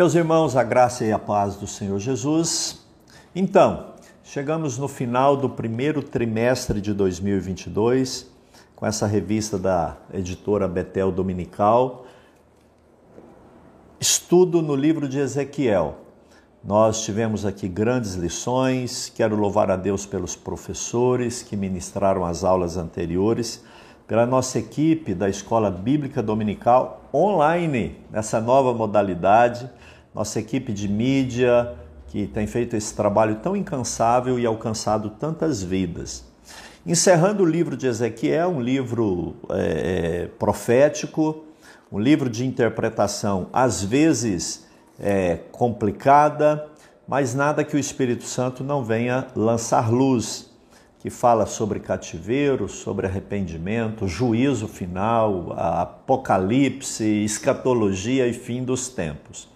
Meus irmãos, a graça e a paz do Senhor Jesus. Então, chegamos no final do primeiro trimestre de 2022 com essa revista da editora Betel Dominical. Estudo no livro de Ezequiel. Nós tivemos aqui grandes lições. Quero louvar a Deus pelos professores que ministraram as aulas anteriores pela nossa equipe da Escola Bíblica Dominical online, nessa nova modalidade, nossa equipe de mídia que tem feito esse trabalho tão incansável e alcançado tantas vidas. Encerrando o livro de Ezequiel, um livro é, profético, um livro de interpretação às vezes é, complicada, mas nada que o Espírito Santo não venha lançar luz que fala sobre cativeiro, sobre arrependimento, juízo final, apocalipse, escatologia e fim dos tempos.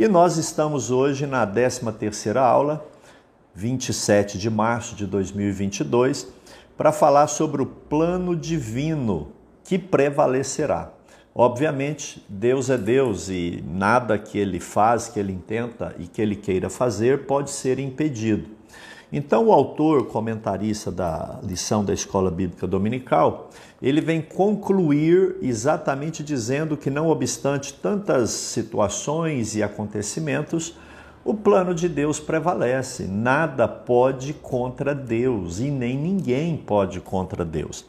E nós estamos hoje na 13ª aula, 27 de março de 2022, para falar sobre o plano divino que prevalecerá. Obviamente, Deus é Deus e nada que ele faz, que ele intenta e que ele queira fazer pode ser impedido. Então, o autor comentarista da lição da Escola Bíblica Dominical, ele vem concluir exatamente dizendo que, não obstante tantas situações e acontecimentos, o plano de Deus prevalece. Nada pode contra Deus e nem ninguém pode contra Deus.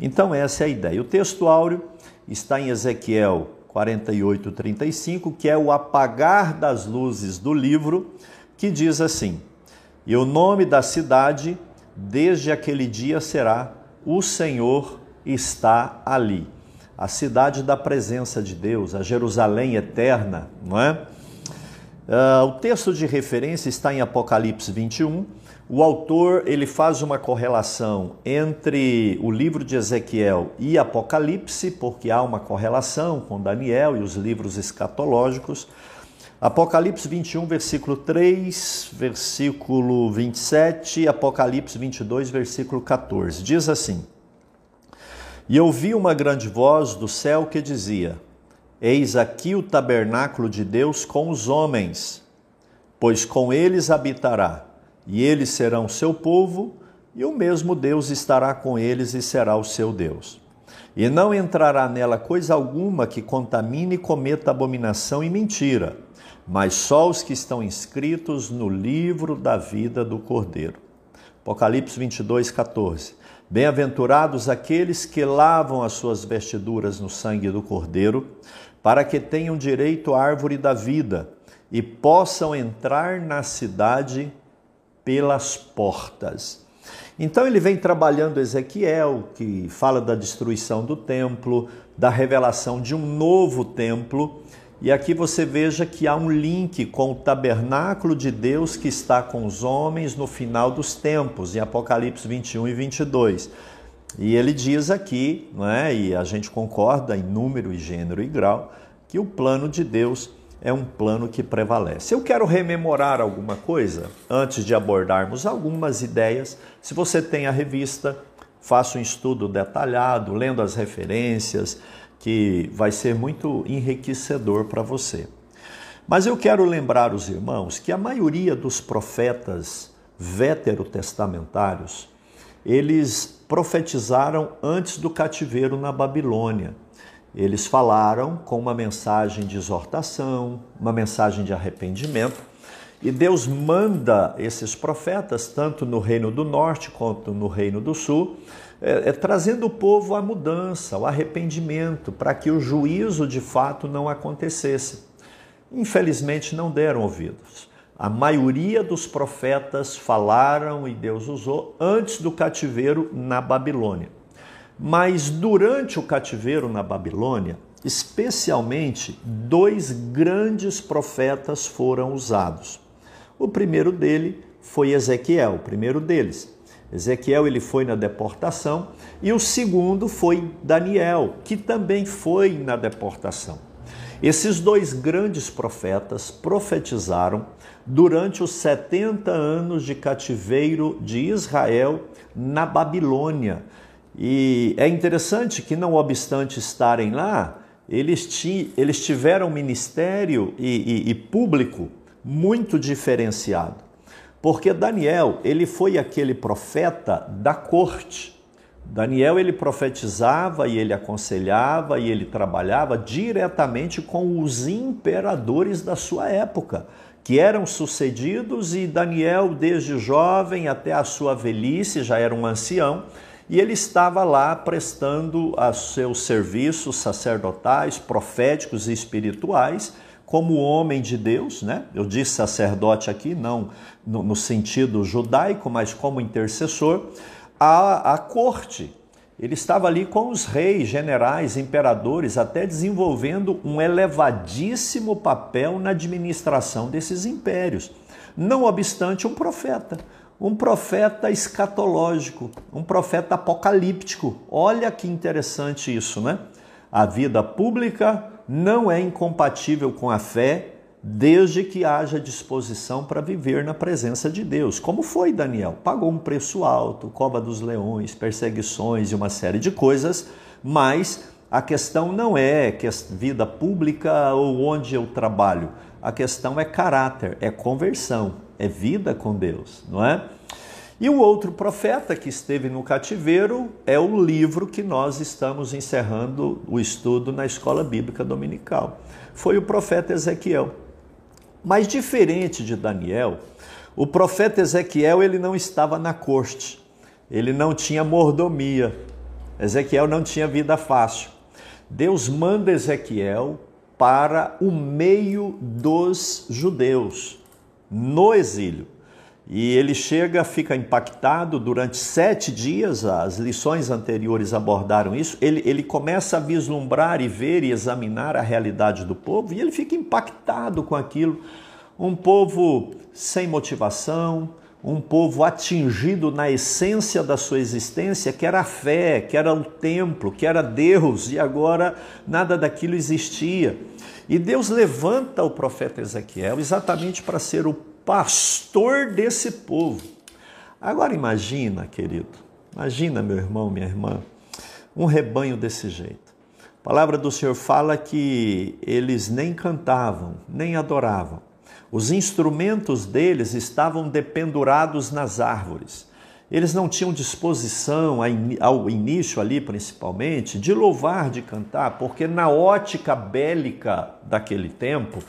Então, essa é a ideia. O texto áureo está em Ezequiel 48, 35, que é o apagar das luzes do livro, que diz assim. E o nome da cidade, desde aquele dia, será: O Senhor está ali. A cidade da presença de Deus, a Jerusalém eterna, não é? Uh, o texto de referência está em Apocalipse 21. O autor ele faz uma correlação entre o livro de Ezequiel e Apocalipse, porque há uma correlação com Daniel e os livros escatológicos. Apocalipse 21, versículo 3, versículo 27, Apocalipse 22, versículo 14. Diz assim: E ouvi uma grande voz do céu que dizia: Eis aqui o tabernáculo de Deus com os homens, pois com eles habitará, e eles serão seu povo, e o mesmo Deus estará com eles e será o seu Deus. E não entrará nela coisa alguma que contamine e cometa abominação e mentira mas só os que estão inscritos no livro da vida do Cordeiro. Apocalipse 22, 14. Bem-aventurados aqueles que lavam as suas vestiduras no sangue do Cordeiro, para que tenham direito à árvore da vida e possam entrar na cidade pelas portas. Então ele vem trabalhando Ezequiel, que fala da destruição do templo, da revelação de um novo templo e aqui você veja que há um link com o tabernáculo de Deus que está com os homens no final dos tempos, em Apocalipse 21 e 22. E ele diz aqui, não é? e a gente concorda em número e gênero e grau, que o plano de Deus é um plano que prevalece. Eu quero rememorar alguma coisa antes de abordarmos algumas ideias. Se você tem a revista, faça um estudo detalhado, lendo as referências, que vai ser muito enriquecedor para você. Mas eu quero lembrar os irmãos que a maioria dos profetas veterotestamentários, eles profetizaram antes do cativeiro na Babilônia. Eles falaram com uma mensagem de exortação, uma mensagem de arrependimento, e Deus manda esses profetas, tanto no Reino do Norte quanto no Reino do Sul, é, é, trazendo o povo à mudança, ao arrependimento, para que o juízo de fato não acontecesse. Infelizmente, não deram ouvidos. A maioria dos profetas falaram e Deus usou antes do cativeiro na Babilônia. Mas durante o cativeiro na Babilônia, especialmente dois grandes profetas foram usados. O primeiro dele foi Ezequiel, o primeiro deles. Ezequiel ele foi na deportação e o segundo foi Daniel, que também foi na deportação. Esses dois grandes profetas profetizaram durante os 70 anos de cativeiro de Israel na Babilônia. E é interessante que, não obstante estarem lá, eles, ti, eles tiveram ministério e, e, e público muito diferenciado. Porque Daniel, ele foi aquele profeta da corte. Daniel, ele profetizava e ele aconselhava e ele trabalhava diretamente com os imperadores da sua época, que eram sucedidos e Daniel, desde jovem até a sua velhice, já era um ancião, e ele estava lá prestando os seus serviços sacerdotais, proféticos e espirituais, como homem de Deus, né? Eu disse sacerdote aqui, não no, no sentido judaico, mas como intercessor, a, a corte. Ele estava ali com os reis, generais, imperadores, até desenvolvendo um elevadíssimo papel na administração desses impérios. Não obstante, um profeta um profeta escatológico, um profeta apocalíptico. Olha que interessante isso, né? A vida pública não é incompatível com a fé, desde que haja disposição para viver na presença de Deus. Como foi Daniel? Pagou um preço alto, cova dos leões, perseguições e uma série de coisas, mas a questão não é que vida pública ou onde eu trabalho. A questão é caráter, é conversão, é vida com Deus, não é? E o outro profeta que esteve no cativeiro é o livro que nós estamos encerrando o estudo na escola bíblica dominical. Foi o profeta Ezequiel. Mas diferente de Daniel, o profeta Ezequiel ele não estava na corte, ele não tinha mordomia. Ezequiel não tinha vida fácil. Deus manda Ezequiel para o meio dos judeus no exílio. E ele chega, fica impactado durante sete dias, as lições anteriores abordaram isso. Ele, ele começa a vislumbrar e ver e examinar a realidade do povo e ele fica impactado com aquilo. Um povo sem motivação, um povo atingido na essência da sua existência, que era a fé, que era o templo, que era Deus, e agora nada daquilo existia. E Deus levanta o profeta Ezequiel exatamente para ser o pastor desse povo. Agora imagina, querido, imagina, meu irmão, minha irmã, um rebanho desse jeito. A palavra do Senhor fala que eles nem cantavam, nem adoravam. Os instrumentos deles estavam dependurados nas árvores. Eles não tinham disposição, ao início ali principalmente, de louvar, de cantar, porque na ótica bélica daquele tempo,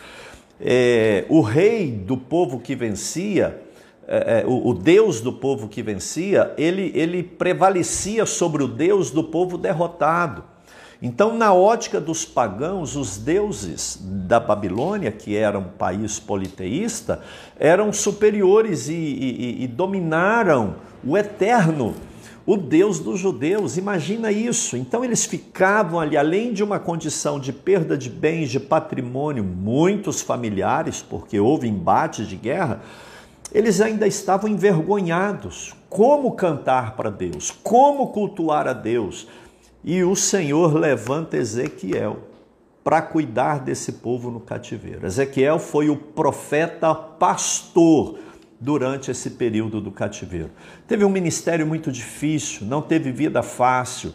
é, o rei do povo que vencia, é, é, o, o, Deus do povo que vencia, ele, ele prevalecia sobre o Deus do povo derrotado. Então, na ótica dos pagãos, os deuses da Babilônia, que era um país politeísta, eram superiores e, e, e dominaram o eterno, o Deus dos judeus. Imagina isso. Então eles ficavam ali, além de uma condição de perda de bens, de patrimônio, muitos familiares, porque houve embate de guerra, eles ainda estavam envergonhados. Como cantar para Deus? Como cultuar a Deus? E o Senhor levanta Ezequiel para cuidar desse povo no cativeiro. Ezequiel foi o profeta pastor durante esse período do cativeiro. Teve um ministério muito difícil, não teve vida fácil,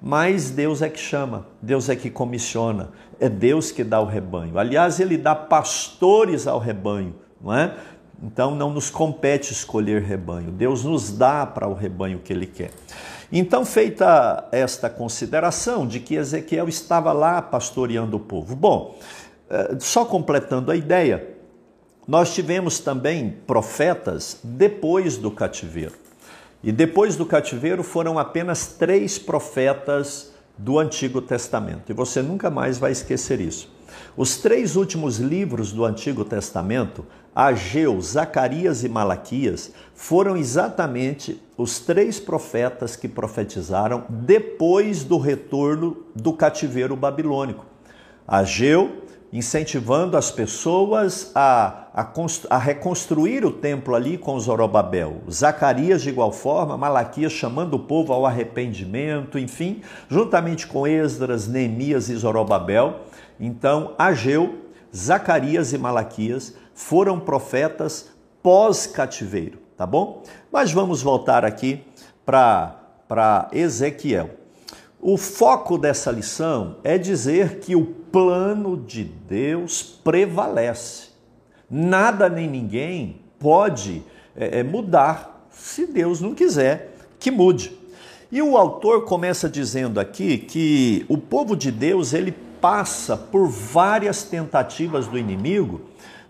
mas Deus é que chama, Deus é que comissiona, é Deus que dá o rebanho. Aliás, ele dá pastores ao rebanho, não é? Então não nos compete escolher rebanho, Deus nos dá para o rebanho que ele quer. Então, feita esta consideração de que Ezequiel estava lá pastoreando o povo. Bom, eh, só completando a ideia, nós tivemos também profetas depois do cativeiro. E depois do cativeiro foram apenas três profetas do Antigo Testamento. E você nunca mais vai esquecer isso. Os três últimos livros do Antigo Testamento, Ageu, Zacarias e Malaquias, foram exatamente os três profetas que profetizaram depois do retorno do cativeiro babilônico. Ageu, incentivando as pessoas a, a, a, reconstruir o templo ali com Zorobabel. Zacarias, de igual forma, Malaquias chamando o povo ao arrependimento, enfim, juntamente com Esdras, Neemias e Zorobabel. Então, Ageu, Zacarias e Malaquias foram profetas pós-cativeiro, tá bom? Mas vamos voltar aqui para Ezequiel. O foco dessa lição é dizer que o plano de Deus prevalece. Nada nem ninguém pode é, mudar se Deus não quiser que mude. E o autor começa dizendo aqui que o povo de Deus ele passa por várias tentativas do inimigo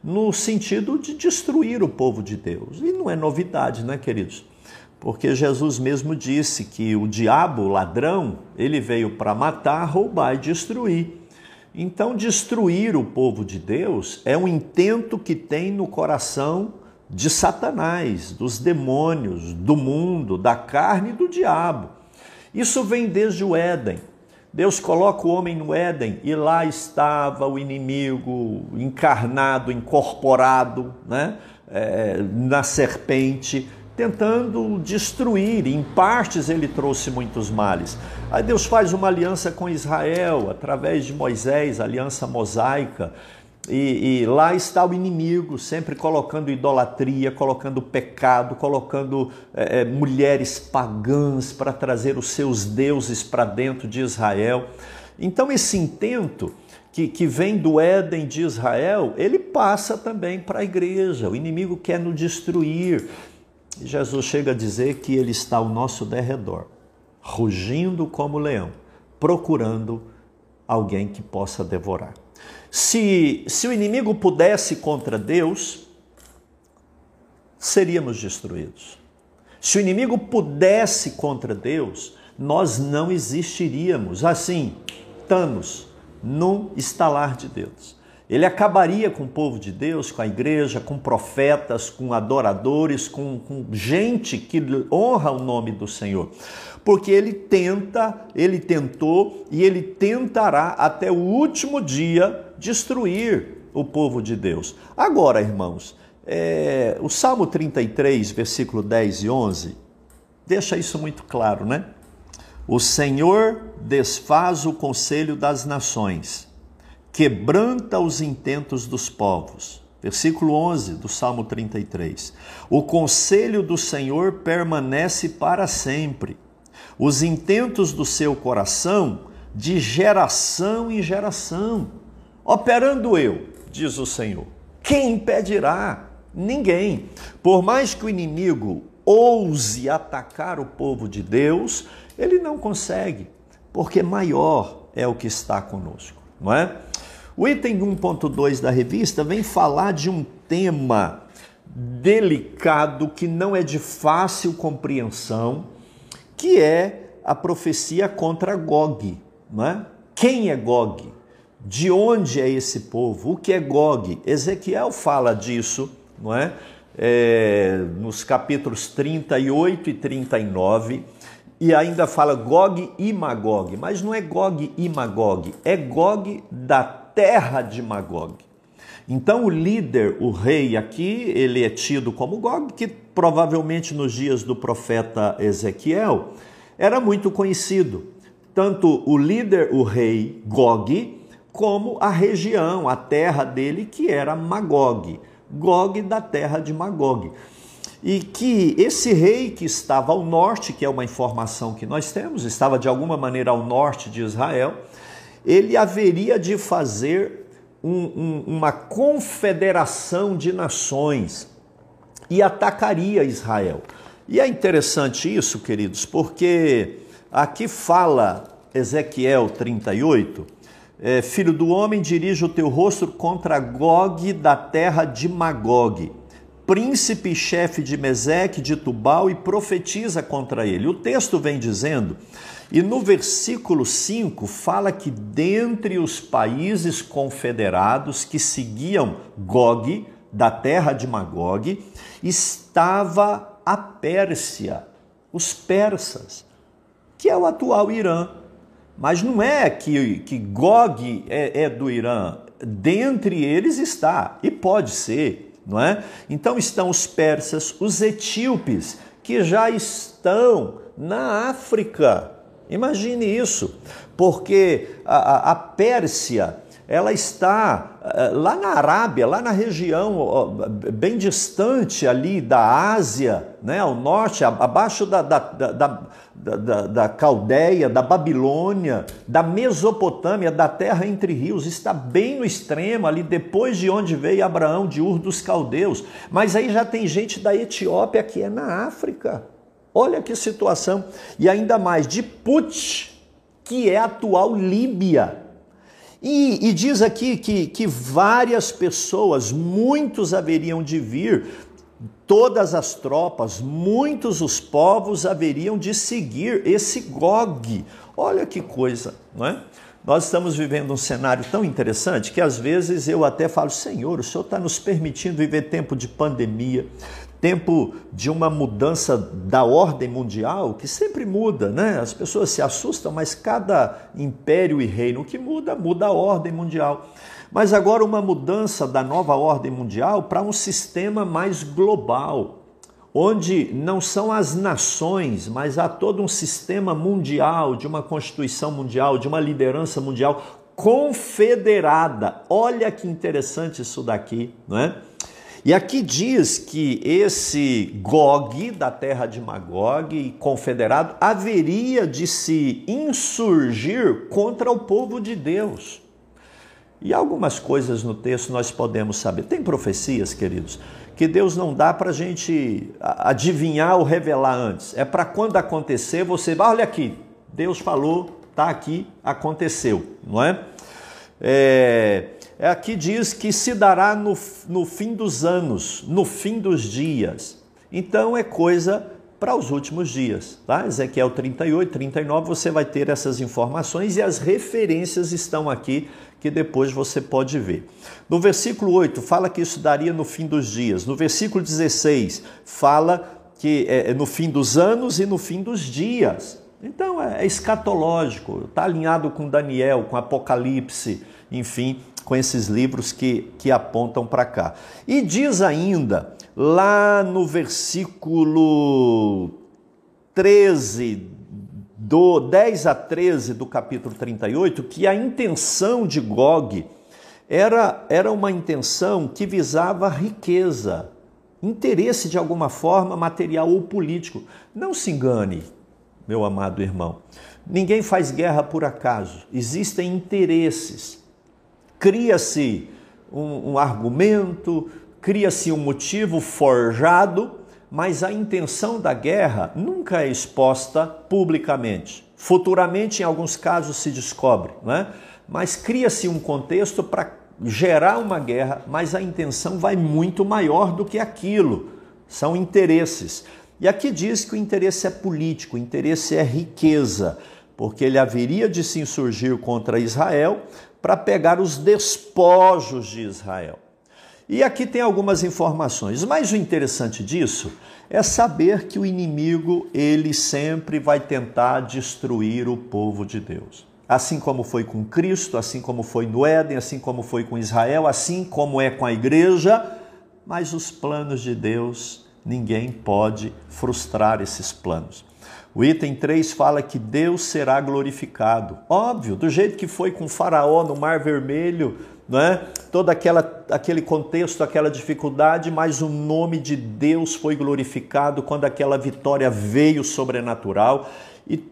no sentido de destruir o povo de Deus. E não é novidade, né, queridos? Porque Jesus mesmo disse que o diabo, o ladrão, ele veio para matar, roubar e destruir. Então, destruir o povo de Deus é um intento que tem no coração de Satanás, dos demônios, do mundo, da carne e do diabo. Isso vem desde o Éden. Deus coloca o homem no Éden e lá estava o inimigo encarnado, incorporado né? É, na serpente, tentando destruir. Em partes ele trouxe muitos males. Aí Deus faz uma aliança com Israel através de Moisés, aliança mosaica. E, e, lá está o inimigo, sempre colocando idolatria, colocando pecado, colocando é, mulheres pagãs para trazer os seus deuses para dentro de Israel. Então, esse intento que, que vem do Éden de Israel, ele passa também para a igreja. O inimigo quer nos destruir. Jesus chega a dizer que ele está ao nosso derredor, rugindo como leão, procurando alguém que possa devorar. Se, se o inimigo pudesse contra Deus, seríamos destruídos. Se o inimigo pudesse contra Deus, nós não existiríamos. Assim, Thanos, num estalar de Deus. Ele acabaria com o povo de Deus, com a igreja, com profetas, com adoradores, com, com gente que honra o nome do Senhor porque ele tenta, ele tentou e ele tentará até o último dia destruir o povo de Deus. Agora, irmãos, é, o Salmo 33, versículo 10 e 11, deixa isso muito claro, né? O Senhor desfaz o conselho das nações, quebranta os intentos dos povos. Versículo 11 do Salmo 33. O conselho do Senhor permanece para sempre os intentos do seu coração de geração em geração. Operando eu, diz o Senhor, quem impedirá? Ninguém. Por mais que o inimigo ouse atacar o povo de Deus, ele não consegue, porque maior é o que está conosco, não é? O item 1.2 da revista vem falar de um tema delicado que não é de fácil compreensão que é a profecia contra Gog. Não é? Quem é Gog? De onde é esse povo? O que é Gog? Ezequiel fala disso, não é? é nos capítulos 38 e 39, e ainda fala Gog e Magog, mas não é Gog e Magog, é Gog da terra de Magog. Então o líder, o rei aqui, ele é tido como Gog, que provavelmente nos dias do profeta Ezequiel era muito conhecido. Tanto o líder, o rei Gog, como a região, a terra dele, que era Magog. Gog da terra de Magog. E que esse rei que estava ao norte, que é uma informação que nós temos, estava de alguma maneira ao norte de Israel, ele haveria de fazer um, um, uma confederação de nações e atacaria Israel. E é interessante isso, queridos, porque aqui fala Ezequiel 38, é, filho do homem, dirige o teu rosto contra Gog da terra de Magog, príncipe chefe de Meseque, de Tubal, e profetiza contra ele. O texto vem dizendo e no versículo 5 fala que dentre os países confederados que seguiam Gog, da terra de Magog, estava a Pérsia, os persas, que é o atual Irã. Mas não é que, que Gog é, é do Irã, dentre eles está, e pode ser, não é? Então estão os persas, os etíopes, que já estão na África, Imagine isso, porque a, a Pérsia ela está eh, lá na Arábia, lá na região bem distante ali da Ásia, né, ao norte, abaixo da, da, da, da, da Caldeia, da Babilônia, da Mesopotâmia, da terra entre rios, está bem no extremo, ali depois de onde veio Abraão, de Ur dos Caldeus. Mas aí já tem gente da Etiópia que é na África. Olha que situação. E ainda mais de Put, que é a atual Líbia. E, e, diz aqui que, que várias pessoas, muitos haveriam de vir, todas as tropas, muitos os povos haveriam de seguir esse Gog. Olha que coisa, não é? Nós estamos vivendo um cenário tão interessante que às vezes eu até falo, Senhor, o Senhor está nos permitindo viver tempo de pandemia, tempo de uma mudança da ordem mundial, que sempre muda, né? As pessoas se assustam, mas cada império e reino que muda, muda a ordem mundial. Mas agora uma mudança da nova ordem mundial para um sistema mais global, onde não são as nações, mas há todo um sistema mundial, de uma constituição mundial, de uma liderança mundial confederada. Olha que interessante isso daqui, não é? E aqui diz que esse Gog, da terra de Magog, confederado, haveria de se insurgir contra o povo de Deus. E algumas coisas no texto nós podemos saber. Tem profecias, queridos, que Deus não dá para a gente adivinhar ou revelar antes. É para quando acontecer, você vai, olha aqui, Deus falou, está aqui, aconteceu, não é? É, é, aqui diz que se dará no, no fim dos anos, no fim dos dias. Então é coisa para os últimos dias, tá? Ezequiel 38, 39, você vai ter essas informações e as referências estão aqui que depois você pode ver. No versículo 8 fala que isso daria no fim dos dias. No versículo 16 fala que é, é no fim dos anos e no fim dos dias. Então é, é escatológico, está alinhado com Daniel, com Apocalipse, enfim, com esses livros que, que apontam para cá. E diz ainda, lá no versículo 13, do 10 a 13 do capítulo 38, que a intenção de Gog era, era uma intenção que visava riqueza, interesse de alguma forma material ou político. Não se engane, meu amado irmão. Ninguém faz guerra por acaso. Existem interesses cria-se um, um argumento, cria-se um motivo forjado, mas a intenção da guerra nunca é exposta publicamente. Futuramente, em alguns casos, se descobre, né? mas cria-se um contexto para gerar uma guerra, mas a intenção vai muito maior do que aquilo. São interesses. E aqui diz que o interesse é político, o interesse é riqueza, porque ele haveria de se insurgir contra Israel para pegar os despojos de Israel. E aqui tem algumas informações, mas o interessante disso é saber que o inimigo, ele sempre vai tentar destruir o povo de Deus. Assim como foi com Cristo, assim como foi no Éden, assim como foi com Israel, assim como é com a igreja, mas os planos de Deus, ninguém pode frustrar esses planos. O item 3 fala que Deus será glorificado. Óbvio, do jeito que foi com Faraó no Mar Vermelho, não é? todo aquela, aquele contexto, aquela dificuldade, mas o nome de Deus foi glorificado quando aquela vitória veio sobrenatural. E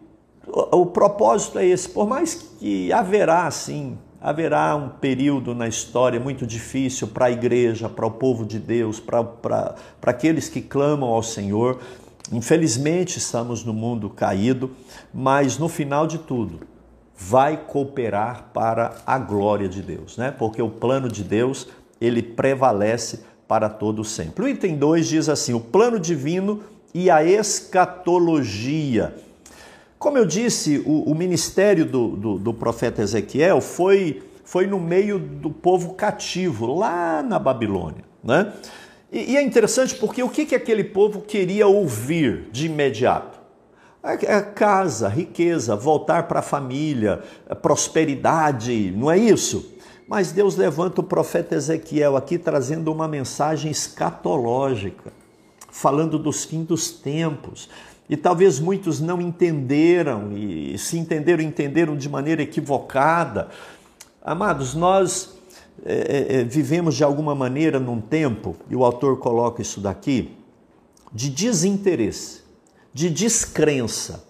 o, o propósito é esse, por mais que haverá, sim, haverá um período na história muito difícil para a igreja, para o povo de Deus, para aqueles que clamam ao Senhor, Infelizmente estamos no mundo caído, mas no final de tudo vai cooperar para a glória de Deus, né? Porque o plano de Deus, ele prevalece para todo sempre. O item 2 diz assim: o plano divino e a escatologia. Como eu disse, o, o ministério do, do, do profeta Ezequiel foi, foi no meio do povo cativo, lá na Babilônia. Né? E, e é interessante porque o que, que aquele povo queria ouvir de imediato? É, é casa, riqueza, voltar para a família, prosperidade, não é isso? Mas Deus levanta o profeta Ezequiel aqui trazendo uma mensagem escatológica, falando dos fins dos tempos. E talvez muitos não entenderam, e se entenderam, entenderam de maneira equivocada. Amados, nós é, é, vivemos de alguma maneira num tempo, e o autor coloca isso daqui, de desinteresse, de descrença.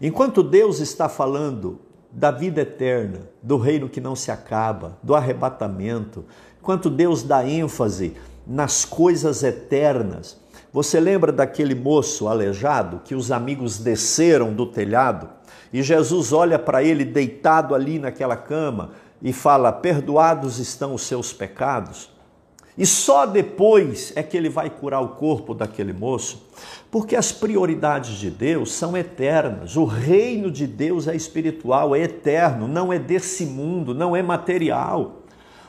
Enquanto Deus está falando da vida eterna, do reino que não se acaba, do arrebatamento, enquanto Deus dá ênfase nas coisas eternas. Você lembra daquele moço aleijado que os amigos desceram do telhado e Jesus olha para ele deitado ali naquela cama e fala: Perdoados estão os seus pecados? E só depois é que ele vai curar o corpo daquele moço, porque as prioridades de Deus são eternas. O reino de Deus é espiritual, é eterno, não é desse mundo, não é material.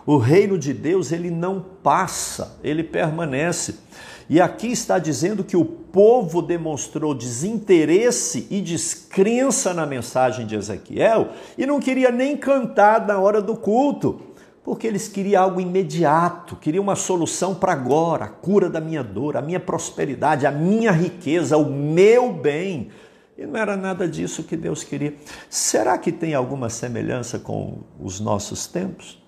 O reino de Deus, ele não passa, ele permanece. E aqui está dizendo que o povo demonstrou desinteresse e descrença na mensagem de Ezequiel e não queria nem cantar na hora do culto, porque eles queriam algo imediato, queriam uma solução para agora, a cura da minha dor, a minha prosperidade, a minha riqueza, o meu bem. E não era nada disso que Deus queria. Será que tem alguma semelhança com os nossos tempos?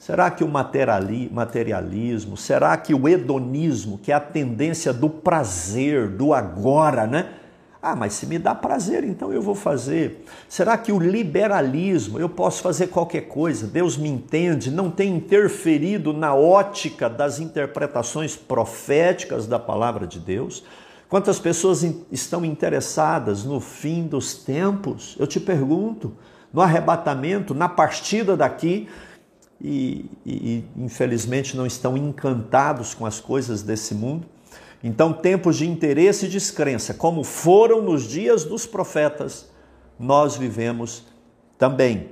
Será que o materialismo, será que o hedonismo, que é a tendência do prazer, do agora, né? Ah, mas se me dá prazer, então eu vou fazer. Será que o liberalismo, eu posso fazer qualquer coisa, Deus me entende, não tem interferido na ótica das interpretações proféticas da palavra de Deus? Quantas pessoas estão interessadas no fim dos tempos? Eu te pergunto, no arrebatamento, na partida daqui, e, e, infelizmente não estão encantados com as coisas desse mundo. Então, tempos de interesse e descrença, como foram nos dias dos profetas, nós vivemos também.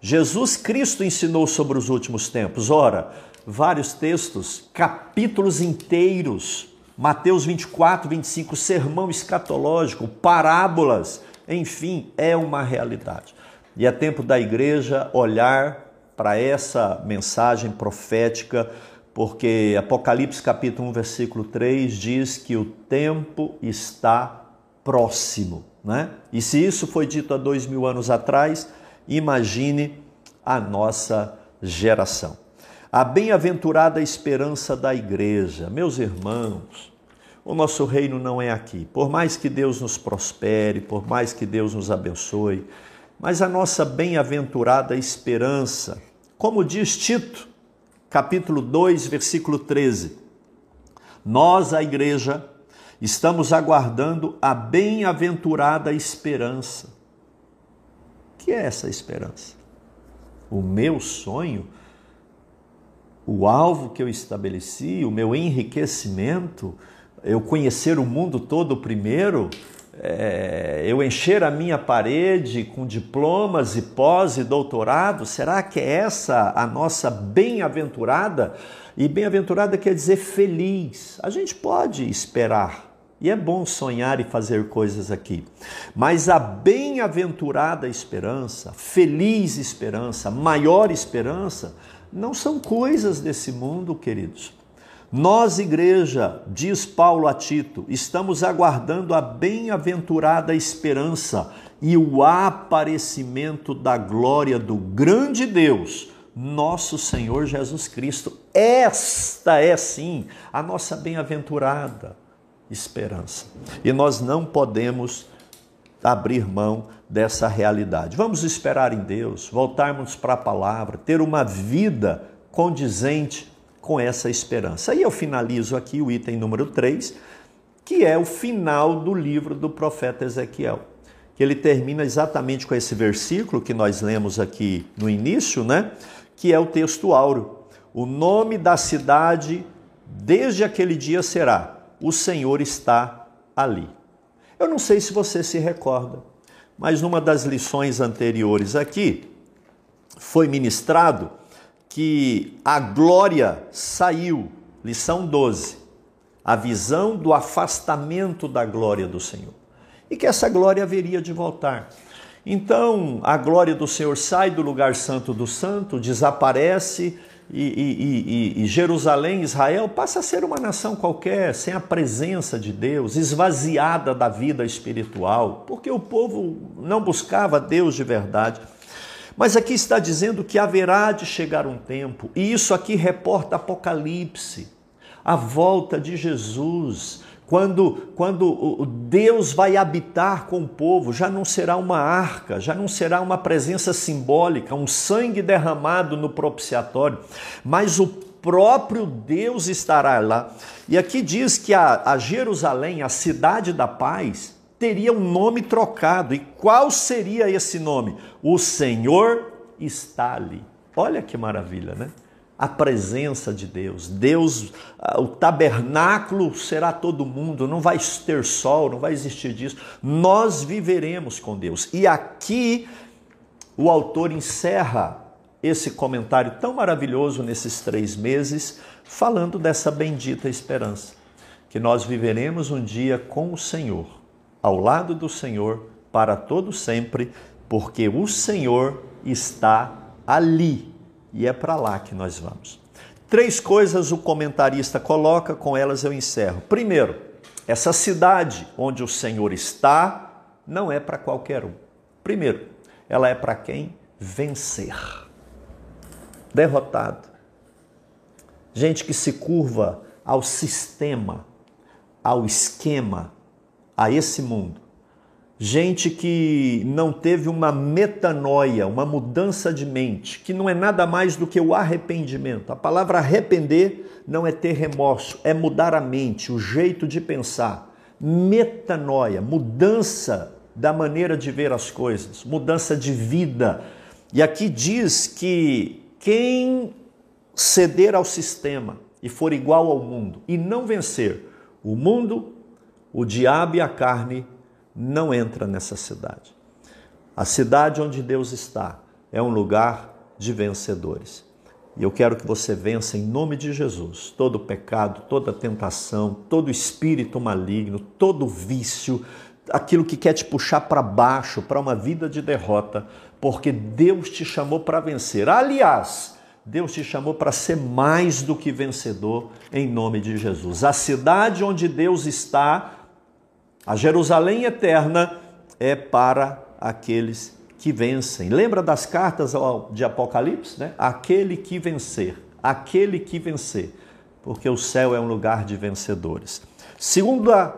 Jesus Cristo ensinou sobre os últimos tempos. Ora, vários textos, capítulos inteiros, Mateus 24, 25, sermão escatológico, parábolas, enfim, é uma realidade. E é tempo da igreja olhar para essa mensagem profética, porque Apocalipse capítulo 1, versículo 3 diz que o tempo está próximo. Né? E se isso foi dito há dois mil anos atrás, imagine a nossa geração. A bem-aventurada esperança da igreja. Meus irmãos, o nosso reino não é aqui. Por mais que Deus nos prospere, por mais que Deus nos abençoe, mas a nossa bem-aventurada esperança como diz Tito, capítulo 2, versículo 13, nós, a igreja, estamos aguardando a bem-aventurada esperança. O que é essa esperança? O meu sonho, o alvo que eu estabeleci, o meu enriquecimento, eu conhecer o mundo todo primeiro, é, eu encher a minha parede com diplomas e pós e doutorado? Será que é essa a nossa bem-aventurada? E bem-aventurada quer dizer feliz. A gente pode esperar. E é bom sonhar e fazer coisas aqui. Mas a bem-aventurada esperança, feliz esperança, maior esperança, não são coisas desse mundo, queridos. Nós, igreja, diz Paulo a Tito, estamos aguardando a bem-aventurada esperança e o aparecimento da glória do grande Deus, nosso Senhor Jesus Cristo. Esta é sim a nossa bem-aventurada esperança. E nós não podemos abrir mão dessa realidade. Vamos esperar em Deus, voltarmos para a palavra, ter uma vida condizente com essa esperança. E eu finalizo aqui o item número 3, que é o final do livro do profeta Ezequiel. Que ele termina exatamente com esse versículo que nós lemos aqui no início, né? Que é o texto áureo. O nome da cidade desde aquele dia será: O Senhor está ali. Eu não sei se você se recorda, mas numa das lições anteriores aqui foi ministrado que a glória saiu, lição 12, a visão do afastamento da glória do Senhor, e que essa glória haveria de voltar. Então, a glória do Senhor sai do lugar santo do santo, desaparece, e, e, e, e, Jerusalém, Israel, passa a ser uma nação qualquer, sem a presença de Deus, esvaziada da vida espiritual, porque o povo não buscava Deus de verdade. Mas aqui está dizendo que haverá de chegar um tempo, e isso aqui reporta Apocalipse, a volta de Jesus, quando, quando Deus vai habitar com o povo, já não será uma arca, já não será uma presença simbólica, um sangue derramado no propiciatório, mas o próprio Deus estará lá. E aqui diz que a, a Jerusalém, a cidade da paz, teria um nome trocado. E qual seria esse nome? O Senhor está ali. Olha que maravilha, né? a presença de Deus. Deus, ah, o tabernáculo será todo mundo, não vai ter sol, não vai existir disso. Nós viveremos com Deus. E aqui o autor encerra esse comentário tão maravilhoso nesses três meses, falando dessa bendita esperança, que nós viveremos um dia com o Senhor, ao lado do Senhor, para todo sempre, porque o Senhor está ali e é para lá que nós vamos. Três coisas o comentarista coloca, com elas eu encerro. Primeiro, essa cidade onde o Senhor está não é para qualquer um. Primeiro, ela é para quem vencer. Derrotado. Gente que se curva ao sistema, ao esquema, a esse mundo gente que não teve uma metanoia, uma mudança de mente, que não é nada mais do que o arrependimento. A palavra arrepender não é ter remorso, é mudar a mente, o jeito de pensar. Metanoia, mudança da maneira de ver as coisas, mudança de vida. E aqui diz que quem ceder ao sistema e for igual ao mundo e não vencer o mundo, o diabo e a carne não entra nessa cidade. A cidade onde Deus está é um lugar de vencedores. E eu quero que você vença em nome de Jesus todo pecado, toda tentação, todo espírito maligno, todo vício, aquilo que quer te puxar para baixo, para uma vida de derrota, porque Deus te chamou para vencer. Aliás, Deus te chamou para ser mais do que vencedor em nome de Jesus. A cidade onde Deus está a Jerusalém eterna é para aqueles que vencem. Lembra das cartas de Apocalipse, né? Aquele que vencer, aquele que vencer, porque o céu é um lugar de vencedores. Segunda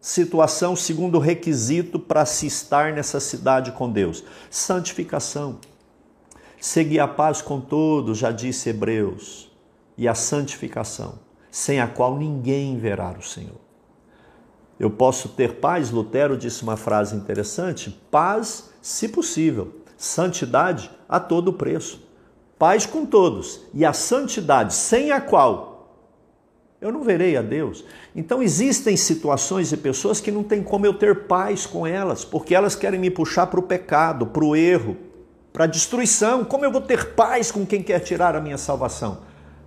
situação, segundo requisito para se estar nessa cidade com Deus: santificação. Seguir a paz com todos, já disse Hebreus, e a santificação, sem a qual ninguém verá o Senhor. Eu posso ter paz, Lutero disse uma frase interessante: paz, se possível, santidade a todo preço. Paz com todos e a santidade sem a qual eu não verei a Deus. Então existem situações e pessoas que não tem como eu ter paz com elas, porque elas querem me puxar para o pecado, para o erro, para a destruição. Como eu vou ter paz com quem quer tirar a minha salvação?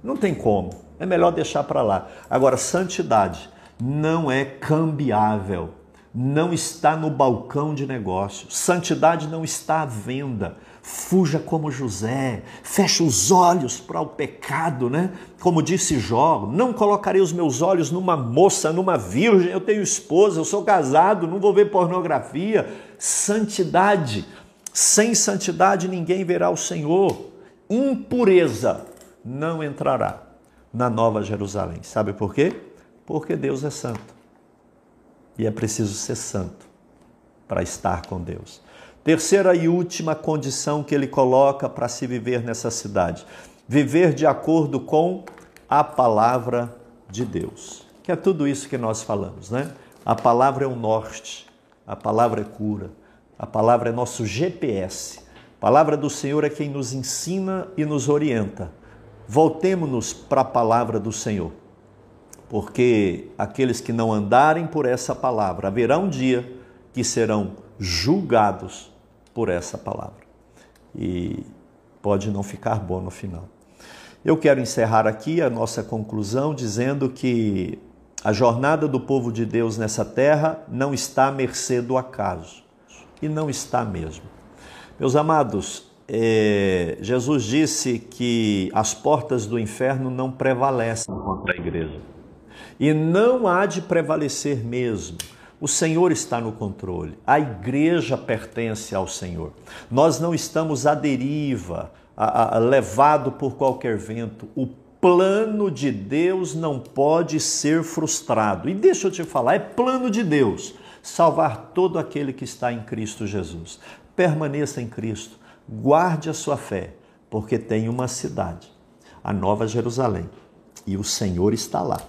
Não tem como. É melhor deixar para lá. Agora, santidade não é cambiável, não está no balcão de negócio. Santidade não está à venda. Fuja como José, feche os olhos para o pecado, né? Como disse Jó, não colocarei os meus olhos numa moça, numa virgem. Eu tenho esposa, eu sou casado, não vou ver pornografia. Santidade. Sem santidade ninguém verá o Senhor. Impureza não entrará na Nova Jerusalém. Sabe por quê? Porque Deus é santo. E é preciso ser santo para estar com Deus. Terceira e última condição que ele coloca para se viver nessa cidade: viver de acordo com a palavra de Deus. Que é tudo isso que nós falamos, né? A palavra é o norte, a palavra é cura, a palavra é nosso GPS. A palavra do Senhor é quem nos ensina e nos orienta. Voltemos-nos para a palavra do Senhor porque aqueles que não andarem por essa palavra, haverá um dia que serão julgados por essa palavra. E pode não ficar bom no final. Eu quero encerrar aqui a nossa conclusão dizendo que a jornada do povo de Deus nessa terra não está à mercê do acaso. E não está mesmo. Meus amados, é, Jesus disse que as portas do inferno não prevalecem contra a igreja e não há de prevalecer mesmo, O Senhor está no controle. A igreja pertence ao Senhor. Nós não estamos à deriva, a, a, levado por qualquer vento. O plano de Deus não pode ser frustrado. E deixa eu te falar, é plano de Deus salvar todo aquele que está em Cristo Jesus. Permaneça em Cristo, guarde a sua fé, porque tem uma cidade, a Nova Jerusalém, e o Senhor está lá,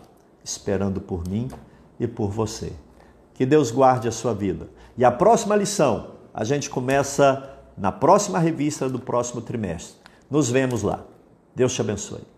esperando por mim e por você. Que Deus guarde a sua vida. E a próxima lição, a gente começa na próxima revista do próximo trimestre. Nos vemos lá. Deus te abençoe.